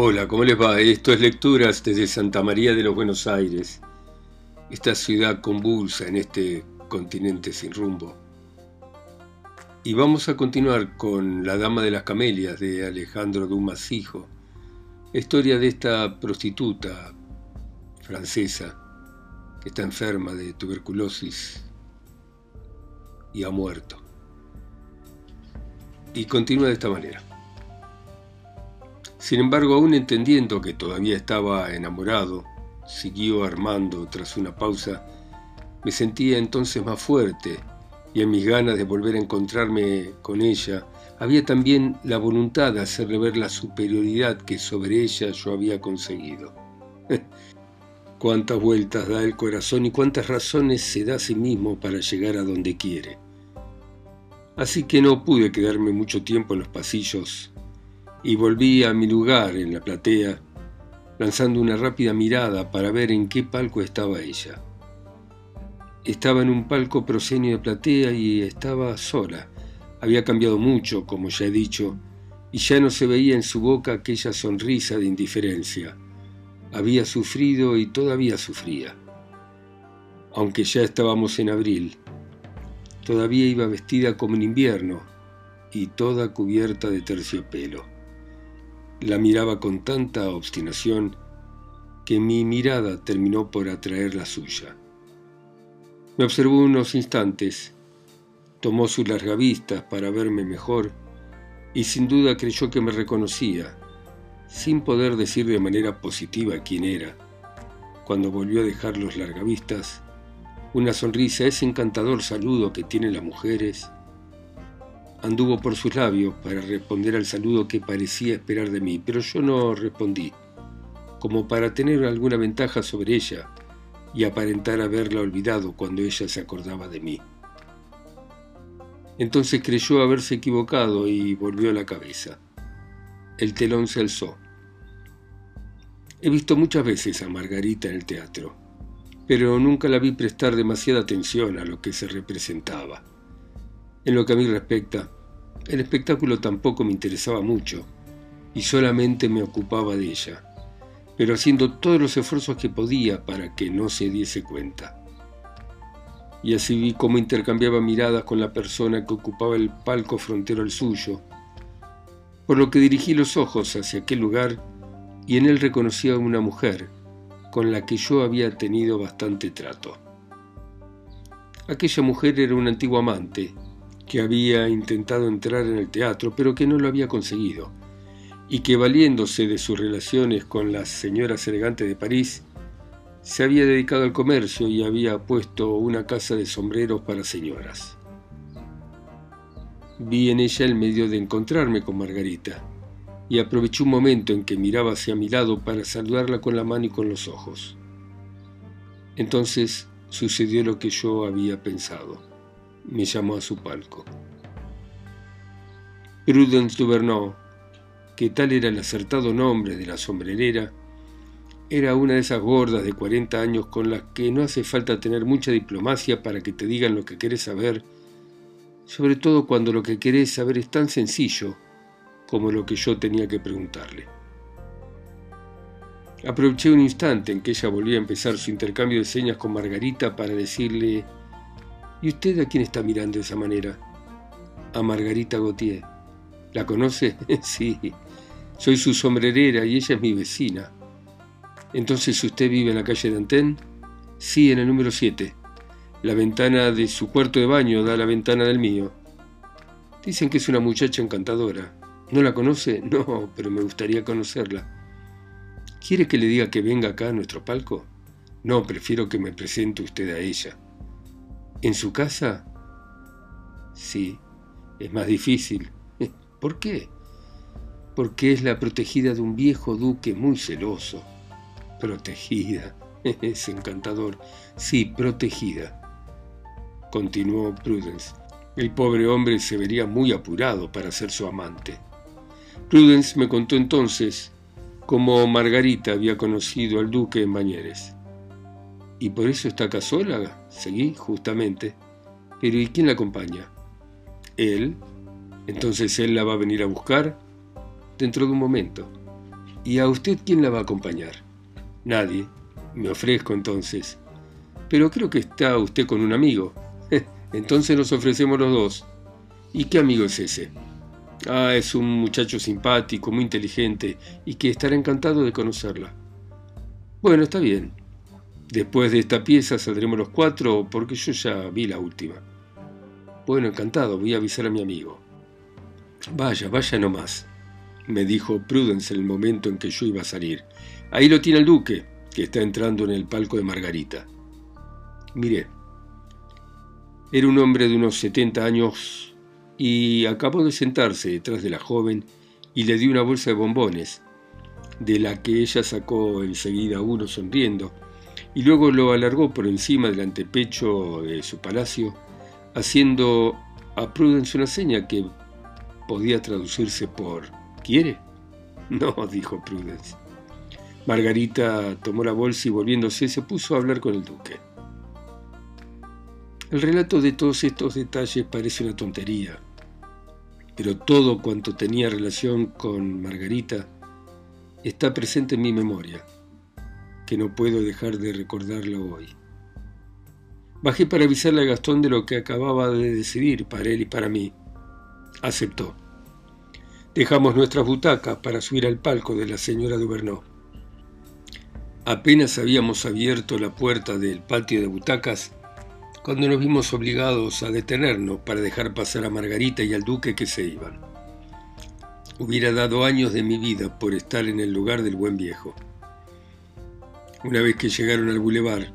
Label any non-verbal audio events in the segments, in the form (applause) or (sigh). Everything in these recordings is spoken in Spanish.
Hola, ¿cómo les va? Esto es Lecturas desde Santa María de los Buenos Aires, esta ciudad convulsa en este continente sin rumbo. Y vamos a continuar con La Dama de las Camelias de Alejandro Dumas Hijo, historia de esta prostituta francesa que está enferma de tuberculosis y ha muerto. Y continúa de esta manera. Sin embargo, aún entendiendo que todavía estaba enamorado, siguió armando tras una pausa, me sentía entonces más fuerte y en mis ganas de volver a encontrarme con ella había también la voluntad de hacerle ver la superioridad que sobre ella yo había conseguido. (laughs) cuántas vueltas da el corazón y cuántas razones se da a sí mismo para llegar a donde quiere. Así que no pude quedarme mucho tiempo en los pasillos y volví a mi lugar en la platea, lanzando una rápida mirada para ver en qué palco estaba ella. Estaba en un palco proscenio de platea y estaba sola. Había cambiado mucho, como ya he dicho, y ya no se veía en su boca aquella sonrisa de indiferencia. Había sufrido y todavía sufría. Aunque ya estábamos en abril, todavía iba vestida como en invierno y toda cubierta de terciopelo. La miraba con tanta obstinación que mi mirada terminó por atraer la suya. Me observó unos instantes, tomó su larga vista para verme mejor y sin duda creyó que me reconocía, sin poder decir de manera positiva quién era. Cuando volvió a dejar los largavistas, una sonrisa, ese encantador saludo que tienen las mujeres, anduvo por sus labios para responder al saludo que parecía esperar de mí, pero yo no respondí, como para tener alguna ventaja sobre ella y aparentar haberla olvidado cuando ella se acordaba de mí. Entonces creyó haberse equivocado y volvió la cabeza. El telón se alzó. He visto muchas veces a Margarita en el teatro, pero nunca la vi prestar demasiada atención a lo que se representaba. En lo que a mí respecta, el espectáculo tampoco me interesaba mucho y solamente me ocupaba de ella, pero haciendo todos los esfuerzos que podía para que no se diese cuenta. Y así vi cómo intercambiaba miradas con la persona que ocupaba el palco frontero al suyo, por lo que dirigí los ojos hacia aquel lugar y en él reconocí a una mujer con la que yo había tenido bastante trato. Aquella mujer era un antiguo amante que había intentado entrar en el teatro, pero que no lo había conseguido, y que valiéndose de sus relaciones con las señoras elegantes de París, se había dedicado al comercio y había puesto una casa de sombreros para señoras. Vi en ella el medio de encontrarme con Margarita, y aproveché un momento en que miraba hacia mi lado para saludarla con la mano y con los ojos. Entonces sucedió lo que yo había pensado me llamó a su palco. Prudence Duverneau, que tal era el acertado nombre de la sombrerera, era una de esas gordas de 40 años con las que no hace falta tener mucha diplomacia para que te digan lo que querés saber, sobre todo cuando lo que querés saber es tan sencillo como lo que yo tenía que preguntarle. Aproveché un instante en que ella volvía a empezar su intercambio de señas con Margarita para decirle ¿Y usted a quién está mirando de esa manera? A Margarita Gautier. ¿La conoce? (laughs) sí. Soy su sombrerera y ella es mi vecina. Entonces usted vive en la calle de Antén? Sí, en el número 7. La ventana de su cuarto de baño da a la ventana del mío. Dicen que es una muchacha encantadora. ¿No la conoce? (laughs) No, pero me gustaría conocerla. ¿Quiere que le diga que venga acá a nuestro palco? No, prefiero que me presente usted a ella. ¿En su casa? Sí, es más difícil. (laughs) ¿Por qué? Porque es la protegida de un viejo duque muy celoso. Protegida. (laughs) Es encantador. Sí, protegida. Continuó Prudence. El pobre hombre se vería muy apurado para ser su amante. Prudence me contó entonces cómo Margarita había conocido al duque en Bañeres. ¿Y por eso está acá sola? Seguí, justamente. Pero ¿y quién la acompaña? Él. Entonces él la va a venir a buscar dentro de un momento. ¿Y a usted quién la va a acompañar? Nadie. Me ofrezco entonces. Pero creo que está usted con un amigo. (laughs) Entonces nos ofrecemos los dos. ¿Y qué amigo es ese? Ah, es un muchacho simpático, muy inteligente y que estará encantado de conocerla. Bueno, está bien. Después de esta pieza saldremos los cuatro porque yo ya vi la última. Bueno, encantado, voy a avisar a mi amigo. Vaya, vaya nomás, me dijo Prudence en el momento en que yo iba a salir. Ahí lo tiene el duque, que está entrando en el palco de Margarita. Miré. Era un hombre de unos 70 años y acabó de sentarse detrás de la joven y le dio una bolsa de bombones, de la que ella sacó enseguida uno sonriendo, y luego lo alargó por encima del antepecho de su palacio, haciendo a Prudence una seña que podía traducirse por ¿Quiere? (laughs) No, dijo Prudence. Margarita tomó la bolsa y volviéndose se puso a hablar con el duque. El relato de todos estos detalles parece una tontería, pero todo cuanto tenía relación con Margarita está presente en mi memoria, que no puedo dejar de recordarlo hoy. Bajé para avisarle a Gastón de lo que acababa de decidir para él y para mí. Aceptó. Dejamos nuestras butacas para subir al palco de la señora Duvernot. Apenas habíamos abierto la puerta del patio de butacas cuando nos vimos obligados a detenernos para dejar pasar a Margarita y al duque que se iban. Hubiera dado años de mi vida por estar en el lugar del buen viejo. Una vez que llegaron al bulevar,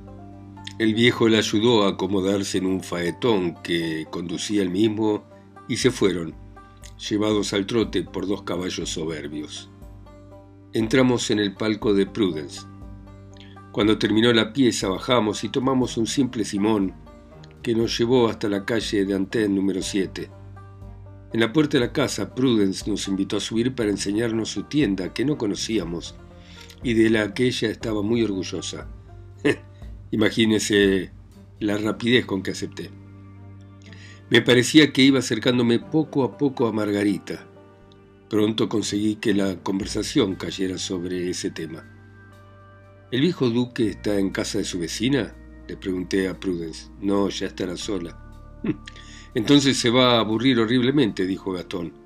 el viejo le ayudó a acomodarse en un faetón que conducía él mismo y se fueron, llevados al trote por dos caballos soberbios. Entramos en el palco de Prudence. Cuando terminó la pieza bajamos y tomamos un simple simón que nos llevó hasta la calle de Antén número 7. En la puerta de la casa, Prudence nos invitó a subir para enseñarnos su tienda que no conocíamos y de la que ella estaba muy orgullosa. (laughs) Imagínese la rapidez con que acepté. Me parecía que iba acercándome poco a poco a Margarita. Pronto conseguí que la conversación cayera sobre ese tema. ¿El viejo duque está en casa de su vecina? Le pregunté a Prudence. No, ya estará sola. (laughs) Entonces se va a aburrir horriblemente, dijo Gastón.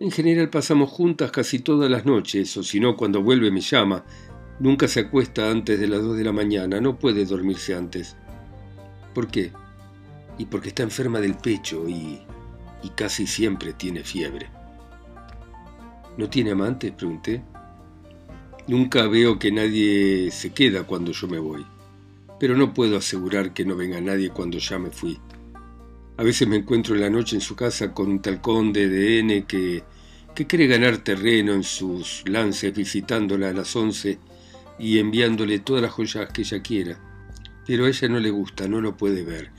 En general pasamos juntas casi todas las noches, o si no, cuando vuelve me llama. Nunca se acuesta antes de las dos de la mañana, no puede dormirse antes. ¿Por qué? Y porque está enferma del pecho y, y casi siempre tiene fiebre. ¿No tiene amantes? pregunté. Nunca veo que nadie se queda cuando yo me voy, pero no puedo asegurar que no venga nadie cuando ya me fui. A veces me encuentro en la noche en su casa con un tal conde de N que, que cree ganar terreno en sus lances visitándola a las once y enviándole todas las joyas que ella quiera. Pero a ella no le gusta, no lo puede ver.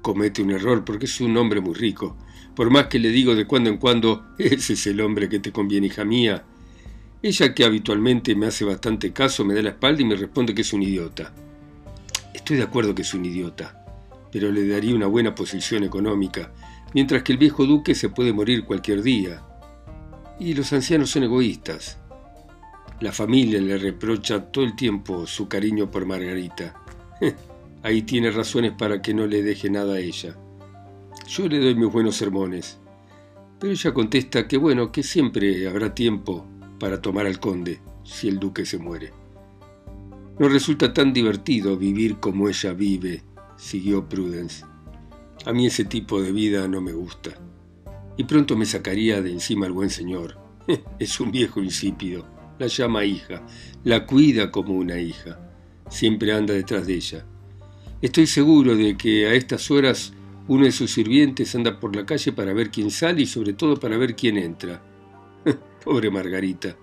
Comete un error porque es un hombre muy rico. Por más que le digo de cuando en cuando, (laughs) ese es el hombre que te conviene, hija mía. Ella que habitualmente me hace bastante caso me da la espalda y me responde que es un idiota. Estoy de acuerdo que es un idiota pero le daría una buena posición económica, mientras que el viejo duque se puede morir cualquier día. Y los ancianos son egoístas. La familia le reprocha todo el tiempo su cariño por Margarita. (laughs) Ahí tiene razones para que no le deje nada a ella. Yo le doy mis buenos sermones, pero ella contesta que bueno, que siempre habrá tiempo para tomar al conde si el duque se muere. No resulta tan divertido vivir como ella vive, siguió Prudence. A mí ese tipo de vida no me gusta. Y pronto me sacaría de encima el buen señor. (laughs) es un viejo insípido. La llama hija, la cuida como una hija. Siempre anda detrás de ella. Estoy seguro de que a estas horas uno de sus sirvientes anda por la calle para ver quién sale y sobre todo para ver quién entra. (laughs) Pobre Margarita,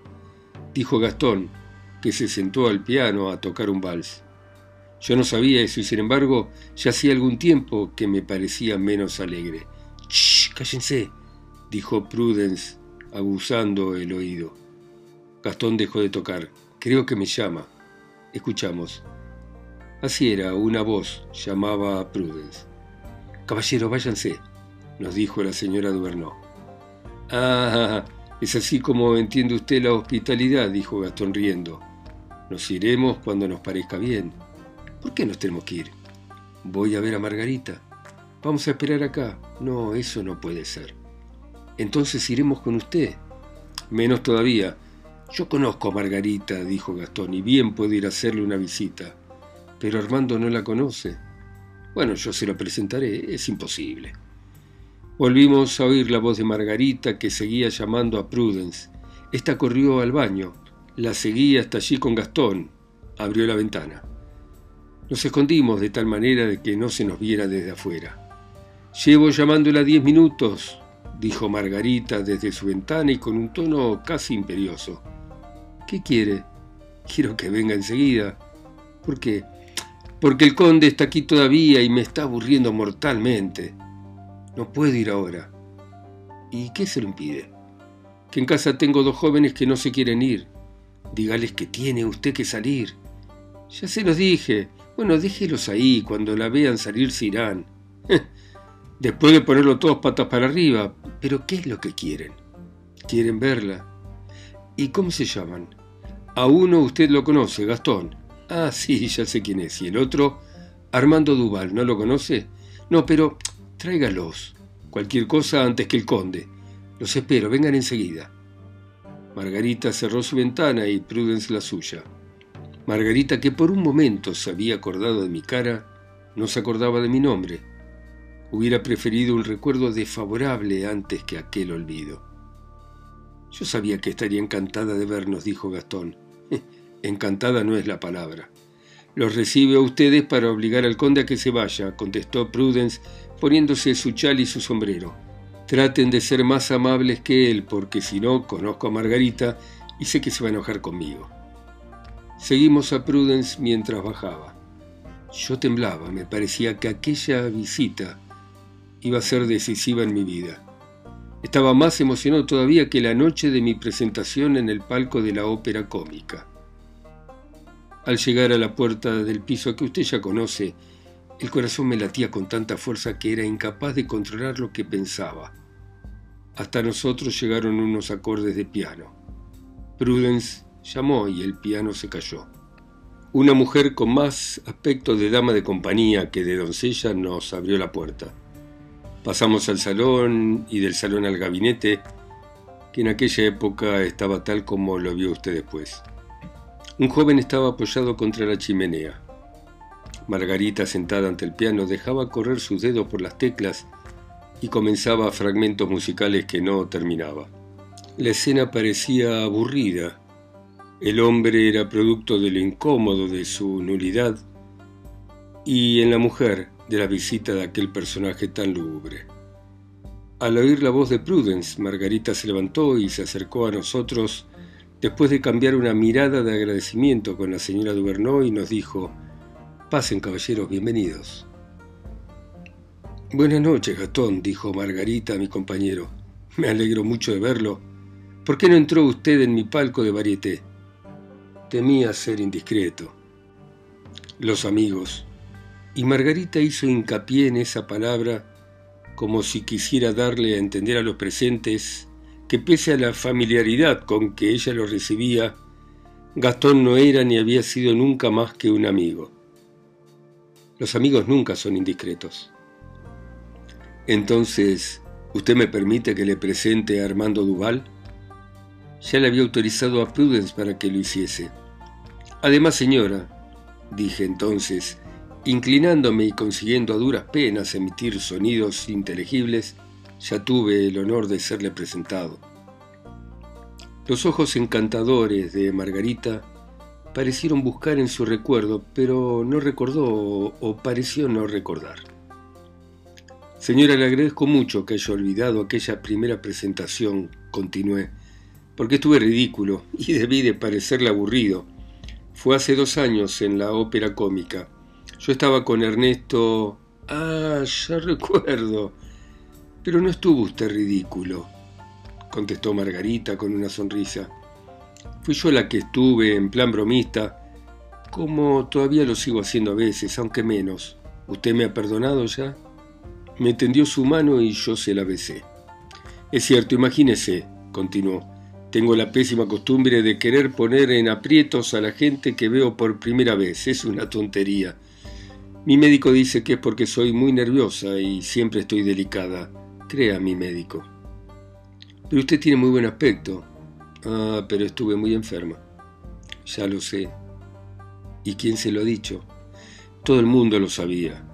dijo Gastón, que se sentó al piano a tocar un vals. Yo no sabía eso y sin embargo ya hacía algún tiempo que me parecía menos alegre. ¡Shh! ¡Cállense! Dijo Prudence, abusando el oído. Gastón dejó de tocar. Creo que me llama. Escuchamos. Así era, una voz llamaba a Prudence. Caballero, váyanse, nos dijo la señora Duvernot. Ah, Es así como entiende usted la hospitalidad, dijo Gastón riendo. Nos iremos cuando nos parezca bien. ¿Por qué nos tenemos que ir? Voy a ver a Margarita. Vamos a esperar acá. No, eso no puede ser. Entonces iremos con usted. Menos todavía. Yo conozco a Margarita, dijo Gastón, y bien puedo ir a hacerle una visita. Pero Armando no la conoce. Bueno, yo se la presentaré. Es imposible. Volvimos a oír la voz de Margarita que seguía llamando a Prudence. Esta corrió al baño. La seguí hasta allí con Gastón. Abrió la ventana. Nos escondimos de tal manera de que no se nos viera desde afuera. Llevo llamándola diez minutos, dijo Margarita desde su ventana y con un tono casi imperioso. ¿Qué quiere? Quiero que venga enseguida. ¿Por qué? Porque el conde está aquí todavía y me está aburriendo mortalmente. No puedo ir ahora. ¿Y qué se lo impide? Que en casa tengo dos jóvenes que no se quieren ir. Dígales que tiene usted que salir. Ya se los dije. Bueno, déjelos ahí. Cuando la vean salir se irán. Después de ponerlo todos patas para arriba. Pero ¿qué es lo que quieren? Quieren verla. ¿Y cómo se llaman? A uno usted lo conoce, Gastón. Ah, sí, (laughs) ya sé quién es. Y el otro, Armando Duval, ¿no lo conoce? No, pero tráigalos. Cualquier cosa antes que el conde. Los espero, vengan enseguida. Margarita cerró su ventana y Prudence la suya. Margarita, que por un momento se había acordado de mi cara, no se acordaba de mi nombre. Hubiera preferido un recuerdo desfavorable antes que aquel olvido. Yo sabía que estaría encantada de vernos, dijo Gastón. (laughs) encantada no es la palabra. Los recibe a ustedes para obligar al conde a que se vaya, contestó Prudence, poniéndose su chal y su sombrero. Traten de ser más amables que él, porque si no, conozco a Margarita y sé que se va a enojar conmigo. Seguimos a Prudence mientras bajaba. Yo temblaba, me parecía que aquella visita iba a ser decisiva en mi vida. Estaba más emocionado todavía que la noche de mi presentación en el palco de la ópera cómica. Al llegar a la puerta del piso que usted ya conoce, el corazón me latía con tanta fuerza que era incapaz de controlar lo que pensaba. Hasta nosotros llegaron unos acordes de piano. Prudence llamó y el piano se cayó. Una mujer con más aspecto de dama de compañía que de doncella nos abrió la puerta. Pasamos al salón y del salón al gabinete, que en aquella época estaba tal como lo vio usted después. Un joven estaba apoyado contra la chimenea. Margarita, sentada ante el piano, dejaba correr sus dedos por las teclas y comenzaba fragmentos musicales que no terminaba. La escena parecía aburrida. El hombre era producto de lo incómodo de su nulidad y en la mujer de la visita de aquel personaje tan lúgubre. Al oír la voz de Prudence, Margarita se levantó y se acercó a nosotros después de cambiar una mirada de agradecimiento con la señora Duverneau y nos dijo Pasen, caballeros, bienvenidos. Buenas noches, Gastón, dijo Margarita a mi compañero. Me alegro mucho de verlo. ¿Por qué no entró usted en mi palco de varieté? Temía ser indiscreto. Los amigos. Y Margarita hizo hincapié en esa palabra como si quisiera darle a entender a los presentes que pese a la familiaridad con que ella lo recibía, Gastón no era ni había sido nunca más que un amigo. Los amigos nunca son indiscretos. Entonces, ¿usted me permite que le presente a Armando Duval? Ya le había autorizado a Prudence para que lo hiciese. Además, señora, dije entonces, inclinándome y consiguiendo a duras penas emitir sonidos inteligibles, ya tuve el honor de serle presentado. Los ojos encantadores de Margarita parecieron buscar en su recuerdo, pero no recordó o pareció no recordar. Señora, le agradezco mucho que haya olvidado aquella primera presentación, continué, porque estuve ridículo y debí de parecerle aburrido. Fue hace dos años en la ópera cómica. Yo estaba con Ernesto... Ah, ya recuerdo. Pero no estuvo usted ridículo, contestó Margarita con una sonrisa. Fui yo la que estuve en plan bromista, como todavía lo sigo haciendo a veces, aunque menos. ¿Usted me ha perdonado ya? Me tendió su mano y yo se la besé. Es cierto, imagínese, continuó. Tengo la pésima costumbre de querer poner en aprietos a la gente que veo por primera vez. Es una tontería. Mi médico dice que es porque soy muy nerviosa y siempre estoy delicada. Crea mi médico. Pero usted tiene muy buen aspecto. Ah, pero estuve muy enferma. Ya lo sé. ¿Y quién se lo ha dicho? Todo el mundo lo sabía.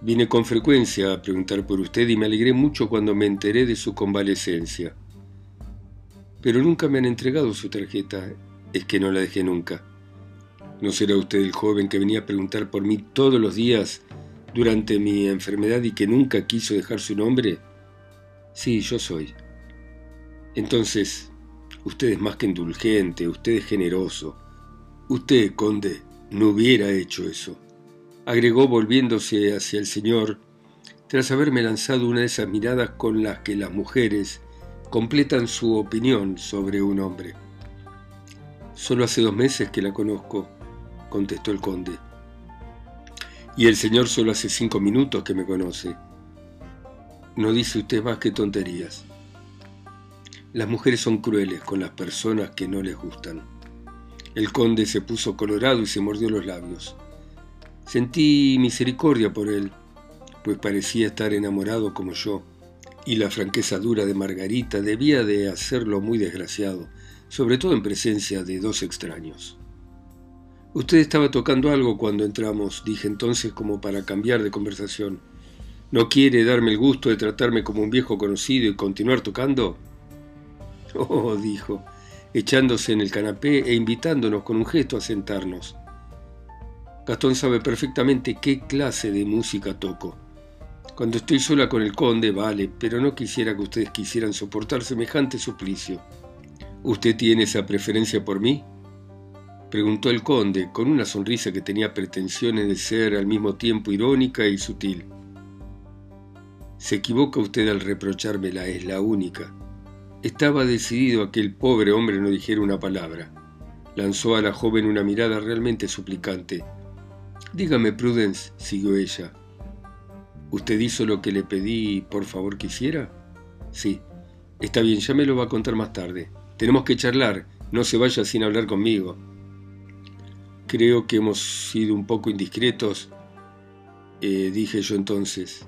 Vine con frecuencia a preguntar por usted y me alegré mucho cuando me enteré de su convalecencia. Pero nunca me han entregado su tarjeta. Es que no la dejé nunca. ¿No será usted el joven que venía a preguntar por mí todos los días durante mi enfermedad y que nunca quiso dejar su nombre? Sí, yo soy. Entonces, usted es más que indulgente, usted es generoso. Usted, conde, no hubiera hecho eso agregó volviéndose hacia el señor, tras haberme lanzado una de esas miradas con las que las mujeres completan su opinión sobre un hombre. Solo hace dos meses que la conozco, contestó el conde. Y el señor solo hace cinco minutos que me conoce. No dice usted más que tonterías. Las mujeres son crueles con las personas que no les gustan. El conde se puso colorado y se mordió los labios. Sentí misericordia por él, pues parecía estar enamorado como yo, y la franqueza dura de Margarita debía de hacerlo muy desgraciado, sobre todo en presencia de dos extraños. Usted estaba tocando algo cuando entramos, dije entonces como para cambiar de conversación. ¿No quiere darme el gusto de tratarme como un viejo conocido y continuar tocando? (laughs) Oh, dijo, echándose en el canapé e invitándonos con un gesto a sentarnos. Gastón sabe perfectamente qué clase de música toco. Cuando estoy sola con el conde, vale, pero no quisiera que ustedes quisieran soportar semejante suplicio. ¿Usted tiene esa preferencia por mí? Preguntó el conde, con una sonrisa que tenía pretensiones de ser al mismo tiempo irónica y sutil. Se equivoca usted al reprochármela, es la única. Estaba decidido a que el pobre hombre no dijera una palabra. Lanzó a la joven una mirada realmente suplicante. Dígame, Prudence, siguió ella. ¿Usted hizo lo que le pedí, por favor, que hiciera? Sí. Está bien, ya me lo va a contar más tarde. Tenemos que charlar. No se vaya sin hablar conmigo. Creo que hemos sido un poco indiscretos, eh, dije yo entonces.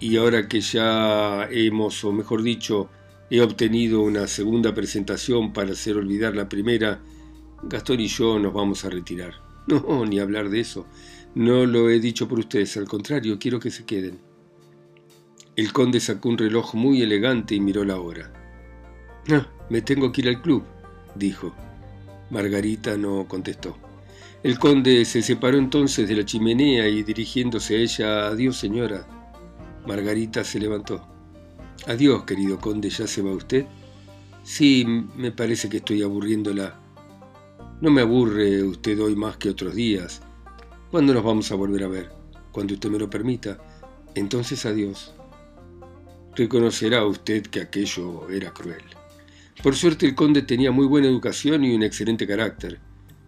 Y ahora que ya hemos, o mejor dicho, he obtenido una segunda presentación para hacer olvidar la primera, Gastón y yo nos vamos a retirar. (laughs) No, ni hablar de eso. No lo he dicho por ustedes, al contrario, quiero que se queden. El conde sacó un reloj muy elegante y miró la hora. Ah, me tengo que ir al club, dijo. Margarita no contestó. El conde se separó entonces de la chimenea y dirigiéndose a ella, adiós señora. Margarita se levantó. Adiós, querido conde, ¿ya se va usted? Sí, me parece que estoy aburriéndola. No me aburre usted hoy más que otros días. ¿Cuándo nos vamos a volver a ver? Cuando usted me lo permita. Entonces adiós. Reconocerá usted que aquello era cruel. Por suerte el conde tenía muy buena educación y un excelente carácter.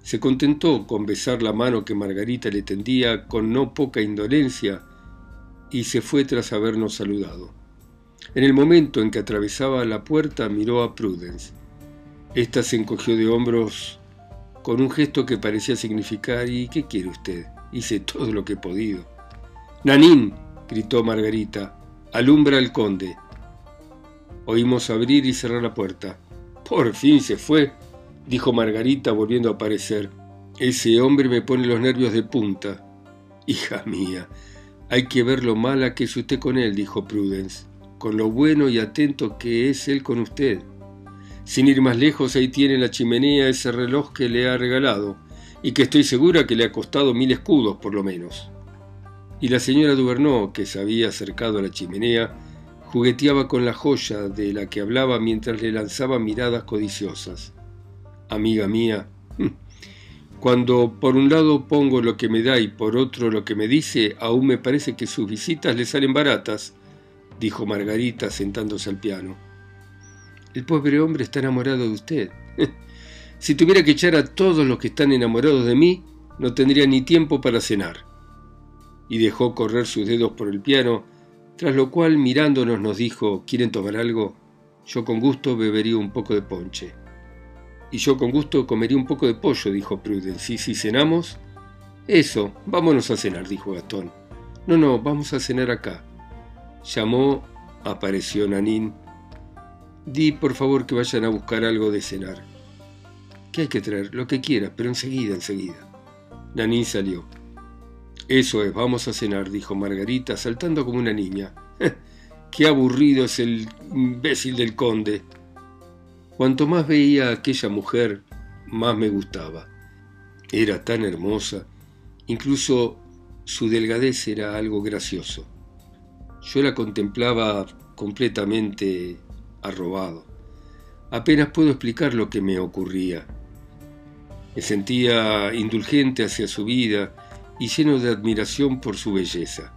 Se contentó con besar la mano que Margarita le tendía con no poca indolencia y se fue tras habernos saludado. En el momento en que atravesaba la puerta miró a Prudence. Esta se encogió de hombros con un gesto que parecía significar ¿y qué quiere usted? Hice todo lo que he podido. Nanín, gritó Margarita, alumbra al conde. Oímos abrir y cerrar la puerta. Por fin se fue, dijo Margarita volviendo a aparecer. Ese hombre me pone los nervios de punta. Hija mía, hay que ver lo mala que es usted con él, dijo Prudence, con lo bueno y atento que es él con usted. Sin ir más lejos, ahí tiene la chimenea ese reloj que le ha regalado, y que estoy segura que le ha costado mil escudos por lo menos. Y la señora Duverneau, que se había acercado a la chimenea, jugueteaba con la joya de la que hablaba mientras le lanzaba miradas codiciosas. Amiga mía, (laughs) cuando por un lado pongo lo que me da y por otro lo que me dice, aún me parece que sus visitas le salen baratas, dijo Margarita sentándose al piano. El pobre hombre está enamorado de usted. (laughs) si tuviera que echar a todos los que están enamorados de mí, no tendría ni tiempo para cenar. Y dejó correr sus dedos por el piano, tras lo cual mirándonos nos dijo, ¿quieren tomar algo? Yo con gusto bebería un poco de ponche. Y yo con gusto comería un poco de pollo, dijo Prudence. ¿Y si cenamos? Eso, vámonos a cenar, dijo Gastón. No, no, vamos a cenar acá. Llamó, apareció Nanín. Di, por favor, que vayan a buscar algo de cenar. ¿Qué hay que traer? Lo que quieras, pero enseguida, enseguida. Nanín salió. Eso es, vamos a cenar, dijo Margarita, saltando como una niña. (laughs) Qué aburrido es el imbécil del conde. Cuanto más veía a aquella mujer, más me gustaba. Era tan hermosa, incluso su delgadez era algo gracioso. Yo la contemplaba completamente arrobado. Apenas puedo explicar lo que me ocurría. Me sentía indulgente hacia su vida y lleno de admiración por su belleza.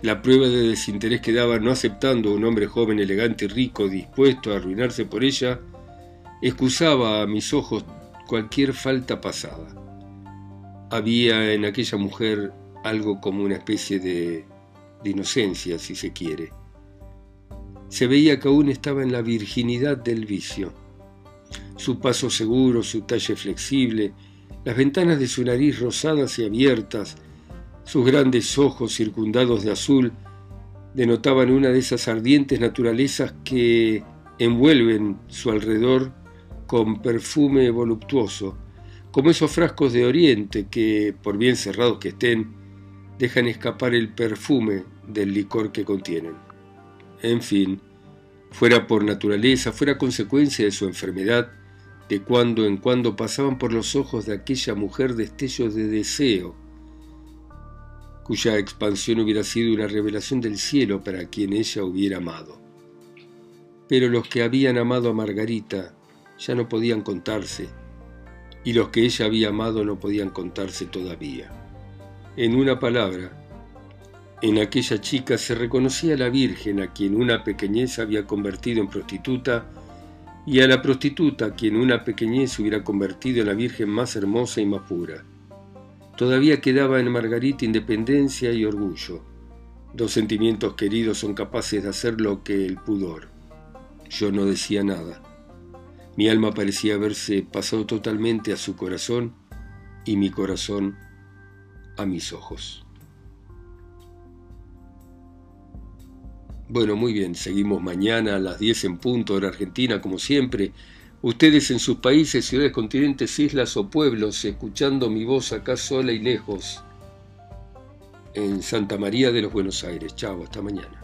La prueba de desinterés que daba no aceptando a un hombre joven, elegante y rico dispuesto a arruinarse por ella, excusaba a mis ojos cualquier falta pasada. Había en aquella mujer algo como una especie de, de inocencia, si se quiere. Se veía que aún estaba en la virginidad del vicio. Su paso seguro, su talle flexible, las ventanas de su nariz rosadas y abiertas, sus grandes ojos circundados de azul, denotaban una de esas ardientes naturalezas que envuelven su alrededor con perfume voluptuoso, como esos frascos de oriente que, por bien cerrados que estén, dejan escapar el perfume del licor que contienen. En fin, fuera por naturaleza, fuera consecuencia de su enfermedad, de cuando en cuando pasaban por los ojos de aquella mujer destellos de deseo, cuya expansión hubiera sido una revelación del cielo para quien ella hubiera amado. Pero los que habían amado a Margarita ya no podían contarse, y los que ella había amado no podían contarse todavía. En una palabra, en aquella chica se reconocía a la Virgen a quien una pequeñez había convertido en prostituta y a la prostituta quien una pequeñez hubiera convertido en la Virgen más hermosa y más pura. Todavía quedaba en Margarita independencia y orgullo. Dos sentimientos queridos son capaces de hacer lo que el pudor. Yo no decía nada. Mi alma parecía haberse pasado totalmente a su corazón y mi corazón a mis ojos. Bueno, muy bien, seguimos mañana a las 10 en punto hora argentina, como siempre. Ustedes en sus países, ciudades, continentes, islas o pueblos, escuchando mi voz acá sola y lejos, en Santa María de los Buenos Aires. Chao, hasta mañana.